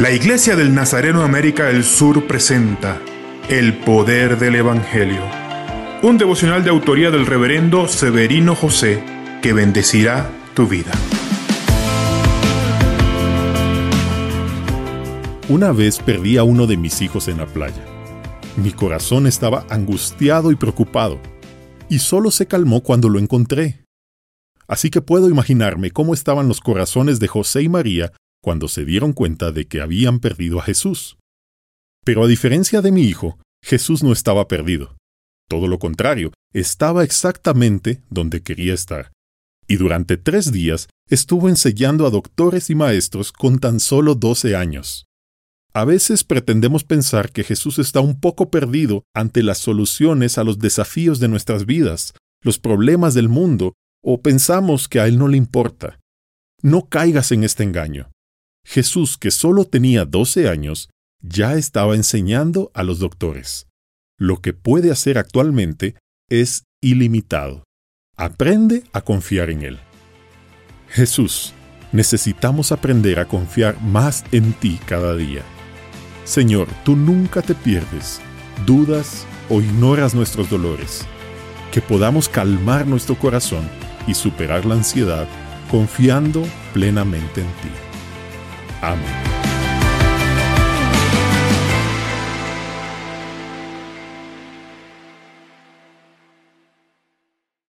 La Iglesia del Nazareno América del Sur presenta El Poder del Evangelio, un devocional de autoría del reverendo Severino José que bendecirá tu vida. Una vez perdí a uno de mis hijos en la playa. Mi corazón estaba angustiado y preocupado, y solo se calmó cuando lo encontré. Así que puedo imaginarme cómo estaban los corazones de José y María cuando se dieron cuenta de que habían perdido a Jesús. Pero a diferencia de mi hijo, Jesús no estaba perdido. Todo lo contrario, estaba exactamente donde quería estar. Y durante tres días estuvo enseñando a doctores y maestros con tan solo doce años. A veces pretendemos pensar que Jesús está un poco perdido ante las soluciones a los desafíos de nuestras vidas, los problemas del mundo, o pensamos que a Él no le importa. No caigas en este engaño. Jesús, que solo tenía 12 años, ya estaba enseñando a los doctores. Lo que puede hacer actualmente es ilimitado. Aprende a confiar en Él. Jesús, necesitamos aprender a confiar más en ti cada día. Señor, tú nunca te pierdes, dudas o ignoras nuestros dolores. Que podamos calmar nuestro corazón y superar la ansiedad confiando plenamente en ti. Amén.